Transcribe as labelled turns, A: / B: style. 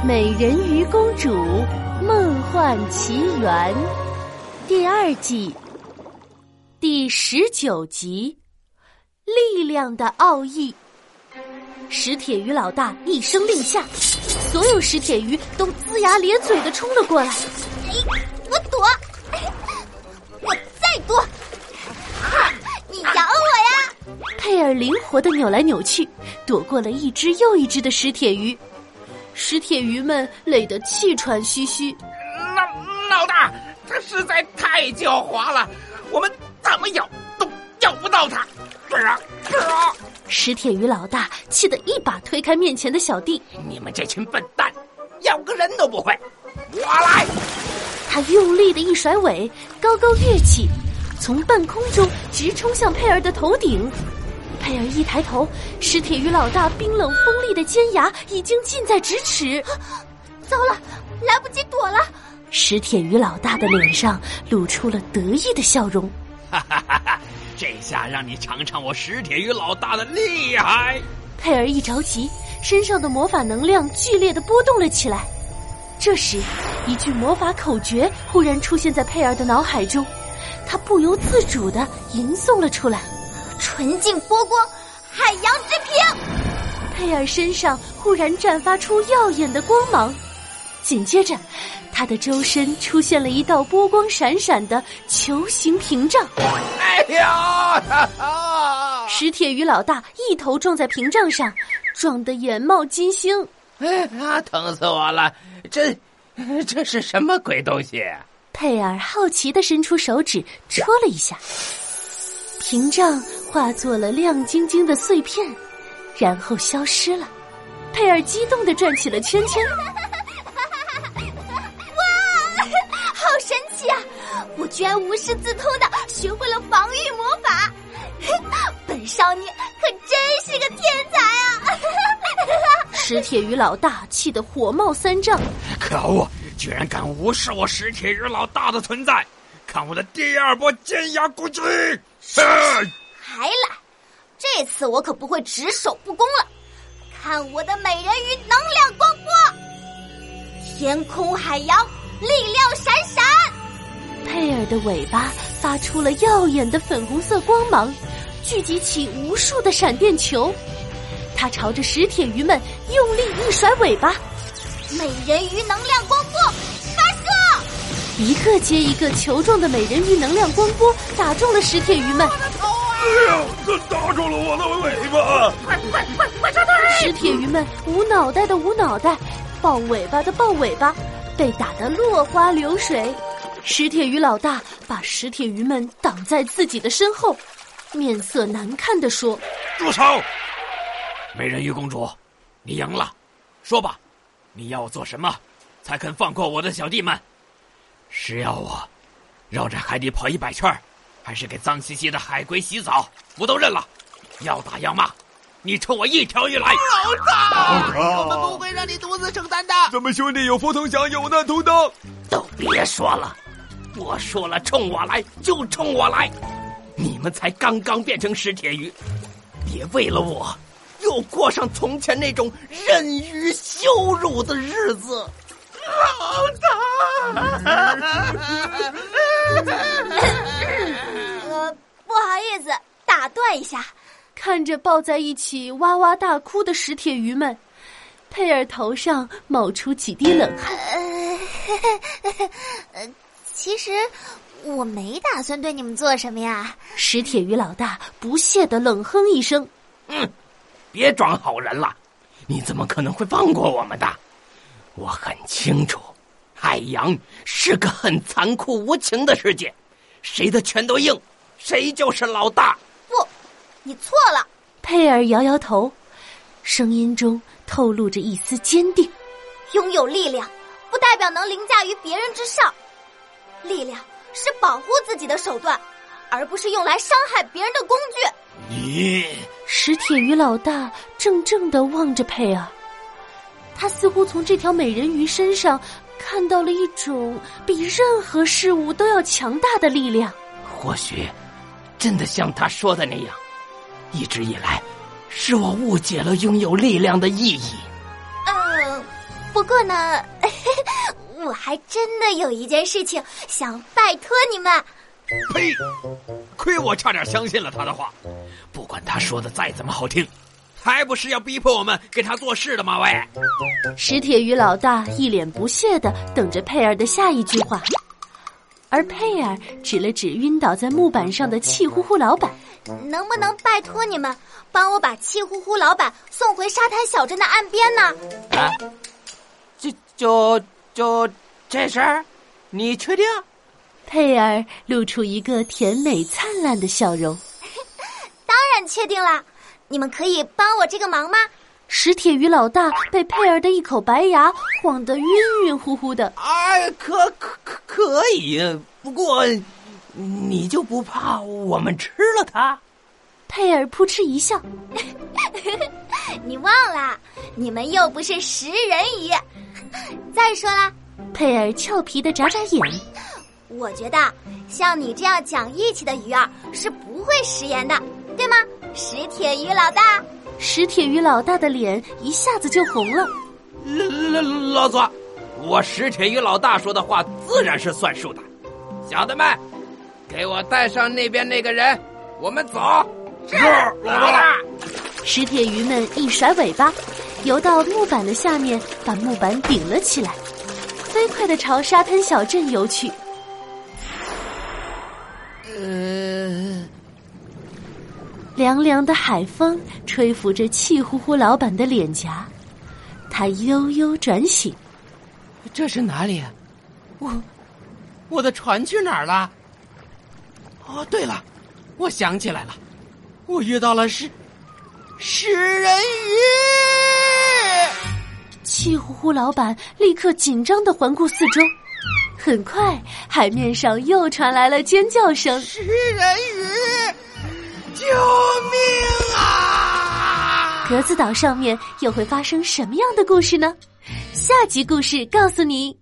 A: 《美人鱼公主梦幻奇缘》第二季第十九集《力量的奥义》。石铁鱼老大一声令下，所有石铁鱼都龇牙咧嘴的冲了过来。
B: 哎，我躲，我再躲，你咬我呀！
A: 佩尔灵活的扭来扭去，躲过了一只又一只的石铁鱼。石铁鱼们累得气喘吁吁。
C: 老老大，他实在太狡猾了，我们怎么咬都咬不到他。
A: 石铁鱼老大气得一把推开面前的小弟。
C: 你们这群笨蛋，咬个人都不会。我来。
A: 他用力的一甩尾，高高跃起，从半空中直冲向佩儿的头顶。佩儿一抬头，石铁鱼老大冰冷锋利的尖牙已经近在咫尺。
B: 糟了，来不及躲了！
A: 石铁鱼老大的脸上露出了得意的笑容。
C: 哈哈哈哈！这下让你尝尝我石铁鱼老大的厉害！
A: 佩儿一着急，身上的魔法能量剧烈的波动了起来。这时，一句魔法口诀忽然出现在佩儿的脑海中，他不由自主的吟诵了出来：“
B: 纯净波光，海洋之屏。”
A: 佩尔身上忽然绽发出耀眼的光芒，紧接着，他的周身出现了一道波光闪闪的球形屏障。
C: 哎呀！
A: 石铁鱼老大一头撞在屏障上，撞得眼冒金星。
C: 哎呀，疼死我了！这这是什么鬼东西？
A: 佩尔好奇的伸出手指戳了一下，屏障化作了亮晶晶的碎片，然后消失了。佩尔激动的转起了圈圈。
B: 哇，好神奇啊！我居然无师自通的学会了防御魔法，本少年可真是个天才啊！
A: 石铁鱼老大气得火冒三丈，
C: 可恶！居然敢无视我石铁鱼老大的存在！看我的第二波尖牙攻击！
B: 还来！这次我可不会只守不攻了！看我的美人鱼能量光波！天空海洋，力量闪闪！
A: 佩尔的尾巴发出了耀眼的粉红色光芒，聚集起无数的闪电球。他朝着石铁鱼们用力一甩尾巴，
B: 美人鱼能量光波发射！
A: 一个接一个球状的美人鱼能量光波打中了石铁鱼们。
C: 哎呀，他打中了我的尾巴！快快快快撤退！
A: 石铁鱼们无脑袋的无脑袋，抱尾巴的抱尾巴，被打得落花流水。石铁鱼老大把石铁鱼们挡在自己的身后，面色难看的说：“
C: 住手！美人鱼公主，你赢了，说吧，你要我做什么，才肯放过我的小弟们？是要我绕着海底跑一百圈，还是给脏兮兮的海龟洗澡？我都认了。要打要骂，你冲我一条鱼来！
D: 老大，我们不会让你独自承担的。
E: 咱们兄弟有福同享，有难同当。
C: 都别说了，我说了，冲我来就冲我来。你们才刚刚变成石铁鱼，别为了我。又过上从前那种任鱼羞辱的日子，
D: 老大。
B: 断一下。
A: 看着抱在一起哇哇大哭的石铁鱼们，佩尔头上冒出几滴冷汗。
B: 呃，其实我没打算对你们做什么呀。
A: 石铁鱼老大不屑的冷哼一声：“
C: 嗯。”别装好人了，你怎么可能会放过我们的？我很清楚，海洋是个很残酷无情的世界，谁的拳头硬，谁就是老大。
B: 不，你错了。
A: 佩尔摇摇头，声音中透露着一丝坚定。
B: 拥有力量，不代表能凌驾于别人之上。力量是保护自己的手段，而不是用来伤害别人的工具。
C: 你
A: 石铁鱼老大怔怔的望着佩尔，他似乎从这条美人鱼身上看到了一种比任何事物都要强大的力量。
C: 或许，真的像他说的那样，一直以来，是我误解了拥有力量的意义。
B: 嗯，不过呢，我还真的有一件事情想拜托你们。
C: 呸！亏我差点相信了他的话。不管他说的再怎么好听，还不是要逼迫我们给他做事的吗？喂！
A: 石铁鱼老大一脸不屑的等着佩尔的下一句话，而佩尔指了指晕倒在木板上的气呼呼老板：“
B: 能不能拜托你们帮我把气呼呼老板送回沙滩小镇的岸边呢？”
F: 啊，就就就这事儿，你确定？
A: 佩儿露出一个甜美灿烂的笑容。
B: 当然确定啦，你们可以帮我这个忙吗？
A: 石铁鱼老大被佩儿的一口白牙晃得晕晕乎乎的。
F: 哎，可可可可以，不过你就不怕我们吃了它？
A: 佩尔扑哧一笑，
B: 你忘了，你们又不是食人鱼。再说了，
A: 佩尔俏皮的眨眨眼。
B: 我觉得像你这样讲义气的鱼儿是不会食言的，对吗？石铁鱼老大，
A: 石铁鱼老大的脸一下子就红了。
F: 老老左，我石铁鱼老大说的话自然是算数的。小的们，给我带上那边那个人，我们走。
C: 是老大。
A: 石铁鱼们一甩尾巴，游到木板的下面，把木板顶了起来，飞快的朝沙滩小镇游去。呃凉凉的海风吹拂着气呼呼老板的脸颊，他悠悠转醒。
F: 这是哪里？我我的船去哪儿了？哦，对了，我想起来了，我遇到了食食人鱼。
A: 气呼呼老板立刻紧张的环顾四周，很快海面上又传来了尖叫声：“
F: 食人鱼！”救命啊！
A: 格子岛上面又会发生什么样的故事呢？下集故事告诉你。